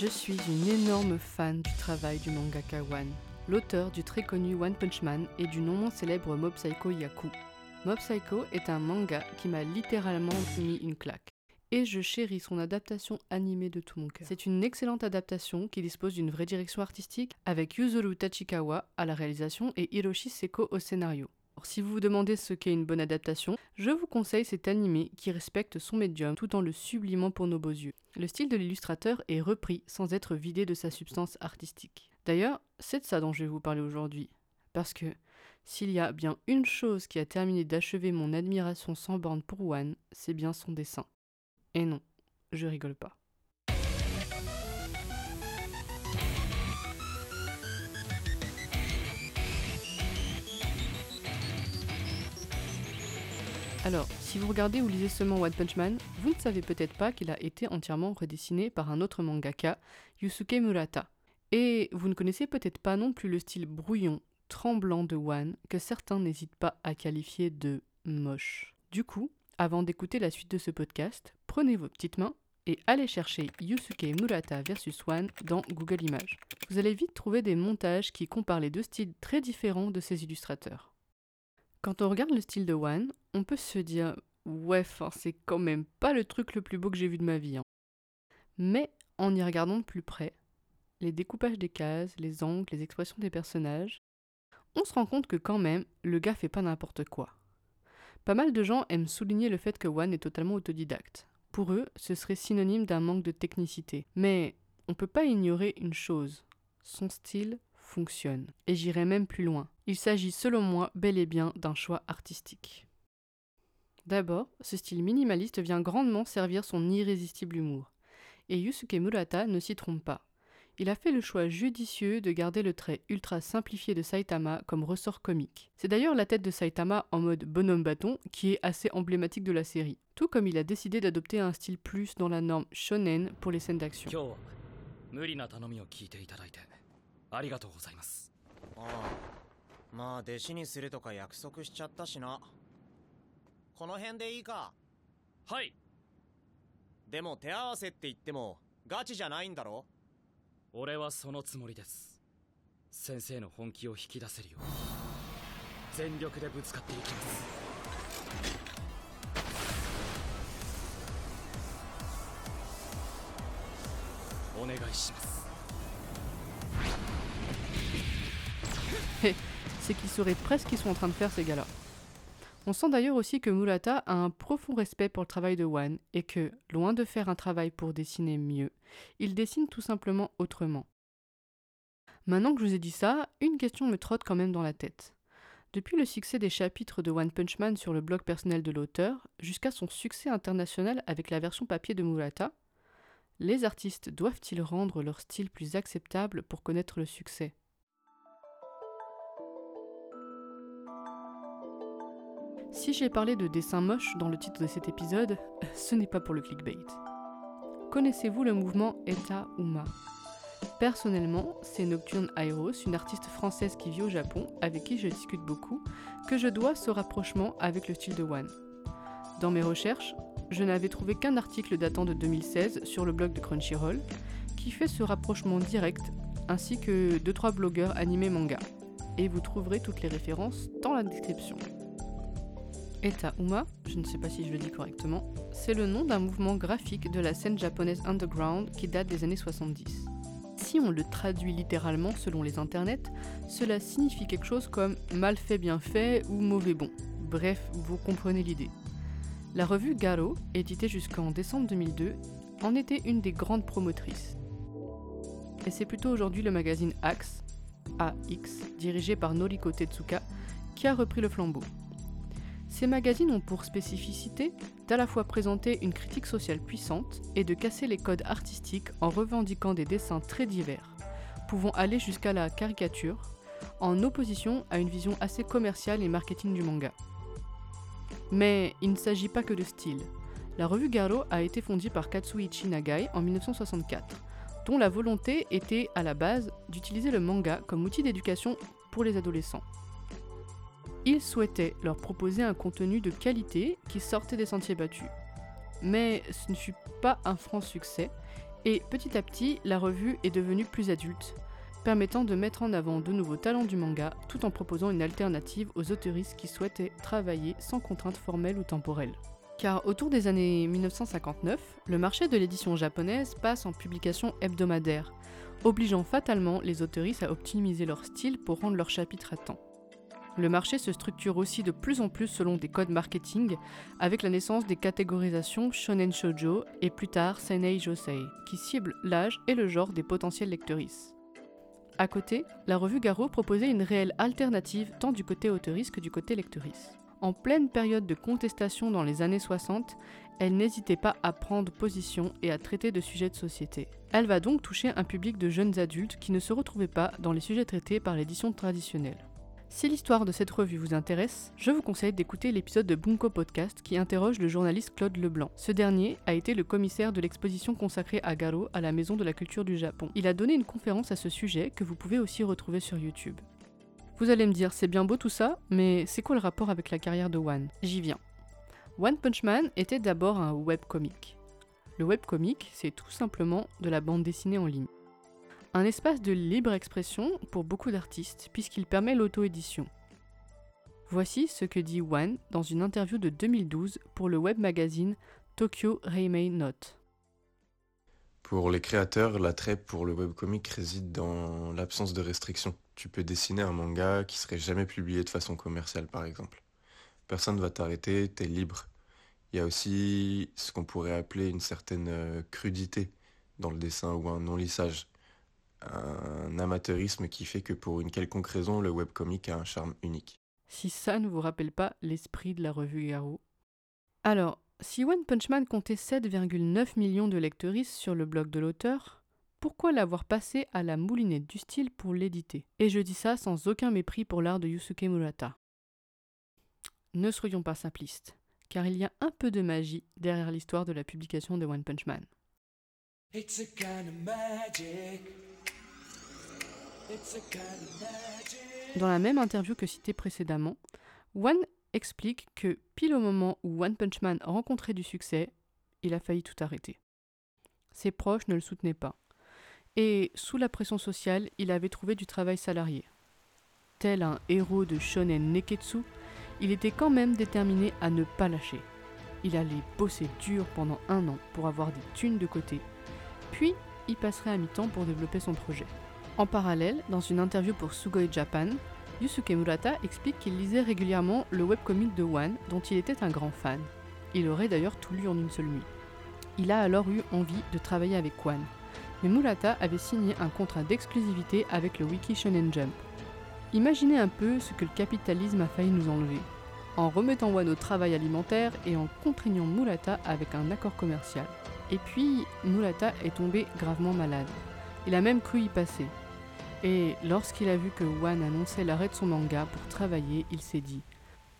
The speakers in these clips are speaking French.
Je suis une énorme fan du travail du mangaka One, l'auteur du très connu One Punch Man et du non moins célèbre Mob Psycho Yaku. Mob Psycho est un manga qui m'a littéralement mis une claque. Et je chéris son adaptation animée de tout mon cœur. C'est une excellente adaptation qui dispose d'une vraie direction artistique avec Yuzuru Tachikawa à la réalisation et Hiroshi Seko au scénario. Si vous vous demandez ce qu'est une bonne adaptation, je vous conseille cet animé qui respecte son médium tout en le sublimant pour nos beaux yeux. Le style de l'illustrateur est repris sans être vidé de sa substance artistique. D'ailleurs, c'est de ça dont je vais vous parler aujourd'hui. Parce que s'il y a bien une chose qui a terminé d'achever mon admiration sans borne pour One, c'est bien son dessin. Et non, je rigole pas. Alors, si vous regardez ou lisez seulement One Punch Man, vous ne savez peut-être pas qu'il a été entièrement redessiné par un autre mangaka, Yusuke Murata. Et vous ne connaissez peut-être pas non plus le style brouillon, tremblant de One, que certains n'hésitent pas à qualifier de moche. Du coup, avant d'écouter la suite de ce podcast, prenez vos petites mains et allez chercher Yusuke Murata versus One dans Google Images. Vous allez vite trouver des montages qui comparent les deux styles très différents de ces illustrateurs. Quand on regarde le style de One, on peut se dire ouais, c'est quand même pas le truc le plus beau que j'ai vu de ma vie. hein. Mais en y regardant de plus près, les découpages des cases, les angles, les expressions des personnages, on se rend compte que quand même, le gars fait pas n'importe quoi. Pas mal de gens aiment souligner le fait que One est totalement autodidacte. Pour eux, ce serait synonyme d'un manque de technicité. Mais on peut pas ignorer une chose. Son style fonctionne. Et j'irai même plus loin. Il s'agit selon moi bel et bien d'un choix artistique. D'abord, ce style minimaliste vient grandement servir son irrésistible humour. Et Yusuke Murata ne s'y trompe pas. Il a fait le choix judicieux de garder le trait ultra simplifié de Saitama comme ressort comique. C'est d'ailleurs la tête de Saitama en mode bonhomme bâton qui est assez emblématique de la série. Tout comme il a décidé d'adopter un style plus dans la norme shonen pour les scènes d'action. ありがとうございます。ああ。まあ弟子にするとか約束しちゃったしな。この辺でいいか？はい。でも手合わせって言ってもガチじゃないんだろ？俺はそのつもりです。先生の本気を引き出せるよう。全力でぶつかっていきます。お願いします c'est qu'ils sauraient presque ce qu'ils sont en train de faire ces gars-là. On sent d'ailleurs aussi que Murata a un profond respect pour le travail de One et que, loin de faire un travail pour dessiner mieux, il dessine tout simplement autrement. Maintenant que je vous ai dit ça, une question me trotte quand même dans la tête. Depuis le succès des chapitres de One Punch Man sur le blog personnel de l'auteur, jusqu'à son succès international avec la version papier de Murata, les artistes doivent-ils rendre leur style plus acceptable pour connaître le succès? Si j'ai parlé de dessin moche dans le titre de cet épisode, ce n'est pas pour le clickbait. Connaissez-vous le mouvement Eta Uma? Personnellement, c'est Nocturne Airos, une artiste française qui vit au Japon, avec qui je discute beaucoup, que je dois ce rapprochement avec le style de One. Dans mes recherches, je n'avais trouvé qu'un article datant de 2016 sur le blog de Crunchyroll qui fait ce rapprochement direct, ainsi que 2-3 blogueurs animés manga. Et vous trouverez toutes les références dans la description. Eta Uma, je ne sais pas si je le dis correctement, c'est le nom d'un mouvement graphique de la scène japonaise underground qui date des années 70. Si on le traduit littéralement selon les internets, cela signifie quelque chose comme mal fait bien fait ou mauvais bon. Bref, vous comprenez l'idée. La revue Garo, éditée jusqu'en décembre 2002, en était une des grandes promotrices. Et c'est plutôt aujourd'hui le magazine Axe, AX, dirigé par Noriko Tetsuka, qui a repris le flambeau. Ces magazines ont pour spécificité d'à la fois présenter une critique sociale puissante et de casser les codes artistiques en revendiquant des dessins très divers, pouvant aller jusqu'à la caricature, en opposition à une vision assez commerciale et marketing du manga. Mais il ne s'agit pas que de style. La revue Garo a été fondée par Katsuichi Nagai en 1964, dont la volonté était à la base d'utiliser le manga comme outil d'éducation pour les adolescents. Il souhaitait leur proposer un contenu de qualité qui sortait des sentiers battus. Mais ce ne fut pas un franc succès Et petit à petit, la revue est devenue plus adulte, permettant de mettre en avant de nouveaux talents du manga tout en proposant une alternative aux autoristes qui souhaitaient travailler sans contraintes formelles ou temporelles. Car autour des années 1959, le marché de l'édition japonaise passe en publication hebdomadaire, obligeant fatalement les autoristes à optimiser leur style pour rendre leur chapitre à temps. Le marché se structure aussi de plus en plus selon des codes marketing, avec la naissance des catégorisations Shonen Shoujo et plus tard Senei Josei, qui ciblent l'âge et le genre des potentiels lectrices. À côté, la revue Garo proposait une réelle alternative tant du côté auteuriste que du côté lectrice. En pleine période de contestation dans les années 60, elle n'hésitait pas à prendre position et à traiter de sujets de société. Elle va donc toucher un public de jeunes adultes qui ne se retrouvaient pas dans les sujets traités par l'édition traditionnelle. Si l'histoire de cette revue vous intéresse, je vous conseille d'écouter l'épisode de Bunko Podcast qui interroge le journaliste Claude Leblanc. Ce dernier a été le commissaire de l'exposition consacrée à Garo à la Maison de la Culture du Japon. Il a donné une conférence à ce sujet que vous pouvez aussi retrouver sur YouTube. Vous allez me dire, c'est bien beau tout ça, mais c'est quoi le rapport avec la carrière de One J'y viens. One Punch Man était d'abord un webcomic. Le webcomic, c'est tout simplement de la bande dessinée en ligne. Un espace de libre expression pour beaucoup d'artistes, puisqu'il permet l'auto-édition. Voici ce que dit One dans une interview de 2012 pour le web magazine Tokyo Reimei Note. Pour les créateurs, l'attrait pour le webcomic réside dans l'absence de restrictions. Tu peux dessiner un manga qui serait jamais publié de façon commerciale, par exemple. Personne ne va t'arrêter, t'es libre. Il y a aussi ce qu'on pourrait appeler une certaine euh, crudité dans le dessin ou un non-lissage. Un amateurisme qui fait que pour une quelconque raison, le webcomic a un charme unique. Si ça ne vous rappelle pas l'esprit de la revue Garo. Alors, si One Punch Man comptait 7,9 millions de lectrices sur le blog de l'auteur, pourquoi l'avoir passé à la moulinette du style pour l'éditer? Et je dis ça sans aucun mépris pour l'art de Yusuke Murata. Ne soyons pas simplistes, car il y a un peu de magie derrière l'histoire de la publication de One Punch Man. It's a kind of magic. It's a kind of magic. Dans la même interview que citée précédemment, One explique que pile au moment où One Punch Man rencontrait du succès, il a failli tout arrêter. Ses proches ne le soutenaient pas. Et sous la pression sociale, il avait trouvé du travail salarié. Tel un héros de shonen neketsu, il était quand même déterminé à ne pas lâcher. Il allait bosser dur pendant un an pour avoir des thunes de côté, puis il passerait à mi-temps pour développer son projet. En parallèle, dans une interview pour Sugoi Japan, Yusuke Murata explique qu'il lisait régulièrement le webcomic de One, dont il était un grand fan. Il aurait d'ailleurs tout lu en une seule nuit. Il a alors eu envie de travailler avec One, mais Murata avait signé un contrat d'exclusivité avec le Wiki Shonen Jump. Imaginez un peu ce que le capitalisme a failli nous enlever, en remettant One au travail alimentaire et en contraignant Murata avec un accord commercial. Et puis, Murata est tombé gravement malade. Il a même cru y passer. Et lorsqu'il a vu que One annonçait l'arrêt de son manga pour travailler, il s'est dit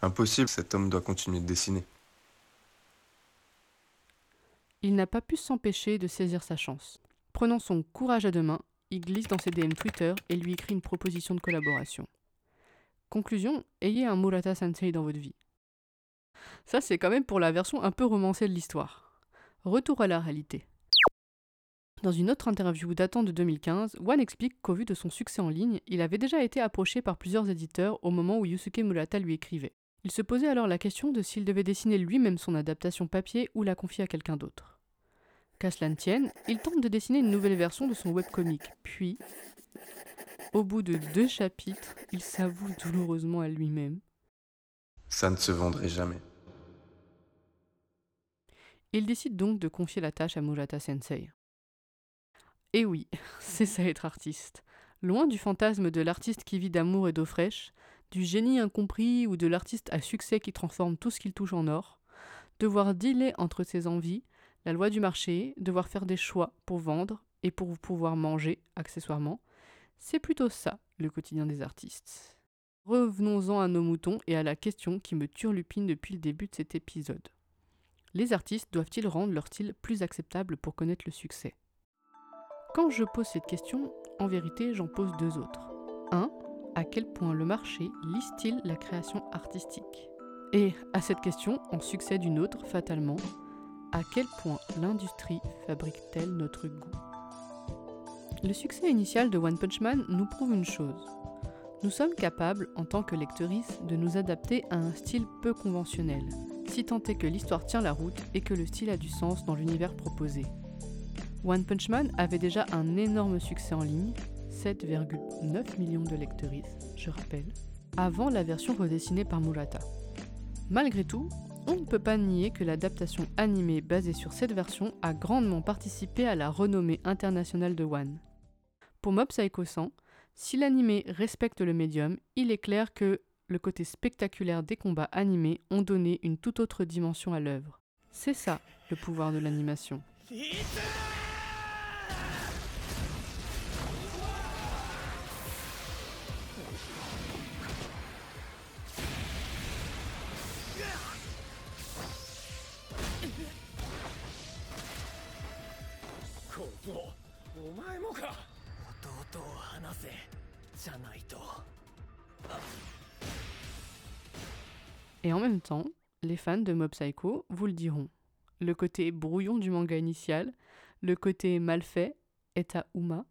Impossible, cet homme doit continuer de dessiner. Il n'a pas pu s'empêcher de saisir sa chance. Prenant son courage à deux mains, il glisse dans ses DM Twitter et lui écrit une proposition de collaboration. Conclusion, ayez un Murata Sensei dans votre vie. Ça, c'est quand même pour la version un peu romancée de l'histoire. Retour à la réalité. Dans une autre interview datant de 2015, One explique qu'au vu de son succès en ligne, il avait déjà été approché par plusieurs éditeurs au moment où Yusuke Murata lui écrivait. Il se posait alors la question de s'il devait dessiner lui-même son adaptation papier ou la confier à quelqu'un d'autre. Qu'à cela ne tienne, il tente de dessiner une nouvelle version de son webcomic, puis, au bout de deux chapitres, il s'avoue douloureusement à lui-même. Ça ne se vendrait jamais. Il décide donc de confier la tâche à Murata Sensei. Et oui, c'est ça être artiste. Loin du fantasme de l'artiste qui vit d'amour et d'eau fraîche, du génie incompris ou de l'artiste à succès qui transforme tout ce qu'il touche en or, devoir dealer entre ses envies, la loi du marché, devoir faire des choix pour vendre et pour pouvoir manger, accessoirement, c'est plutôt ça le quotidien des artistes. Revenons-en à nos moutons et à la question qui me turlupine depuis le début de cet épisode. Les artistes doivent-ils rendre leur style plus acceptable pour connaître le succès? Quand je pose cette question, en vérité, j'en pose deux autres. Un, à quel point le marché lise-t-il la création artistique? Et à cette question en succède une autre, fatalement. à quel point l'industrie fabrique-t-elle notre goût? Le succès initial de One Punch Man nous prouve une chose. Nous sommes capables, en tant que lectrices, de nous adapter à un style peu conventionnel, si tant est que l'histoire tient la route et que le style a du sens dans l'univers proposé. One Punch Man avait déjà un énorme succès en ligne, 7,9 millions de lectrices, je rappelle, avant la version redessinée par Murata. Malgré tout, on ne peut pas nier que l'adaptation animée basée sur cette version a grandement participé à la renommée internationale de One. Pour Mob Psycho 100, si l'animé respecte le médium, il est clair que le côté spectaculaire des combats animés ont donné une toute autre dimension à l'œuvre. C'est ça, le pouvoir de l'animation. Et en même temps, les fans de Mob Psycho vous le diront. Le côté brouillon du manga initial, le côté mal fait, Eta Uma,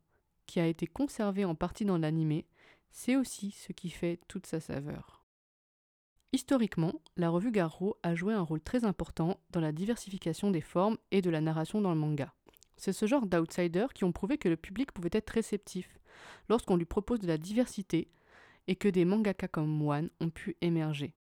qui a été conservé en partie dans l'animé, c'est aussi ce qui fait toute sa saveur. Historiquement, la revue Garro a joué un rôle très important dans la diversification des formes et de la narration dans le manga. C'est ce genre d'outsiders qui ont prouvé que le public pouvait être réceptif lorsqu'on lui propose de la diversité et que des mangaka comme One ont pu émerger.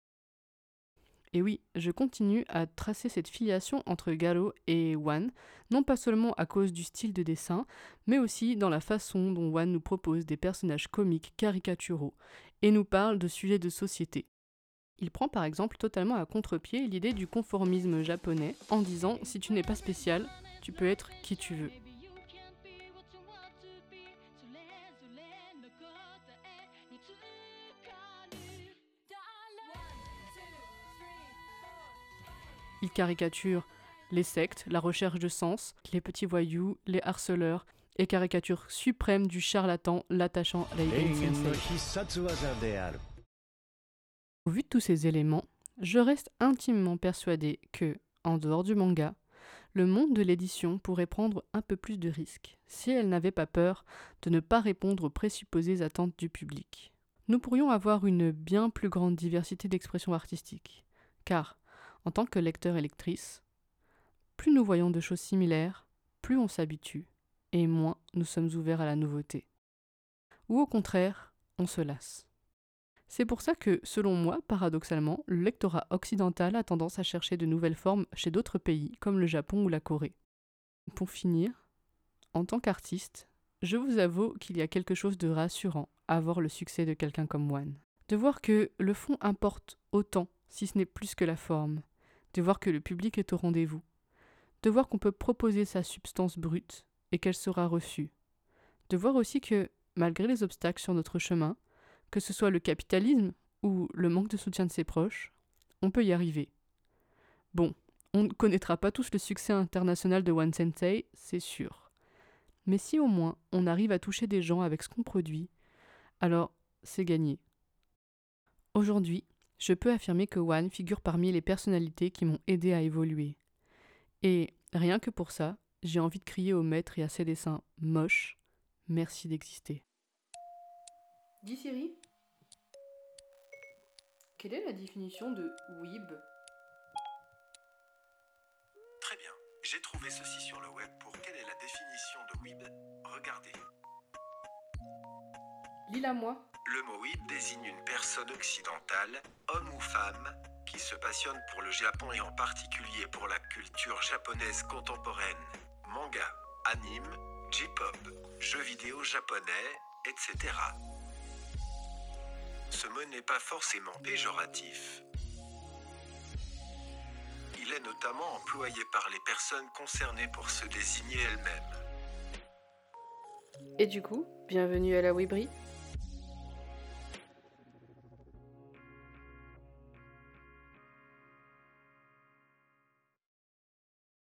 Et oui, je continue à tracer cette filiation entre Garo et One, non pas seulement à cause du style de dessin, mais aussi dans la façon dont One nous propose des personnages comiques caricaturaux et nous parle de sujets de société. Il prend par exemple totalement à contre-pied l'idée du conformisme japonais en disant si tu n'es pas spécial, tu peux être qui tu veux. Il caricature les sectes, la recherche de sens, les petits voyous, les harceleurs, et caricature suprême du charlatan l'attachant Raiden Sensei. Au vu de tous ces éléments, je reste intimement persuadé que, en dehors du manga, le monde de l'édition pourrait prendre un peu plus de risques si elle n'avait pas peur de ne pas répondre aux présupposées attentes du public. Nous pourrions avoir une bien plus grande diversité d'expressions artistiques, car, en tant que lecteur et lectrice, plus nous voyons de choses similaires, plus on s'habitue, et moins nous sommes ouverts à la nouveauté. Ou au contraire, on se lasse. C'est pour ça que, selon moi, paradoxalement, le lectorat occidental a tendance à chercher de nouvelles formes chez d'autres pays, comme le Japon ou la Corée. Pour finir, en tant qu'artiste, je vous avoue qu'il y a quelque chose de rassurant à voir le succès de quelqu'un comme One. De voir que le fond importe autant, si ce n'est plus que la forme. De voir que le public est au rendez-vous. De voir qu'on peut proposer sa substance brute et qu'elle sera reçue. De voir aussi que, malgré les obstacles sur notre chemin, que ce soit le capitalisme ou le manque de soutien de ses proches, on peut y arriver. Bon, on ne connaîtra pas tous le succès international de One Sensei, c'est sûr. Mais si au moins on arrive à toucher des gens avec ce qu'on produit, alors c'est gagné. Aujourd'hui, je peux affirmer que One figure parmi les personnalités qui m'ont aidé à évoluer. Et rien que pour ça, j'ai envie de crier au maître et à ses dessins moches, merci d'exister. Dis Siri, quelle est la définition de weeb? Très bien. J'ai trouvé ceci sur le web pour quelle est la définition de weeb? Regardez. Lis-la moi. Le mot weeb désigne une personne occidentale, homme ou femme, qui se passionne pour le Japon et en particulier pour la culture japonaise contemporaine. Manga, anime, J-pop, jeux vidéo japonais, etc. Ce mot n'est pas forcément péjoratif. Il est notamment employé par les personnes concernées pour se désigner elles-mêmes. Et du coup, bienvenue à la Webri.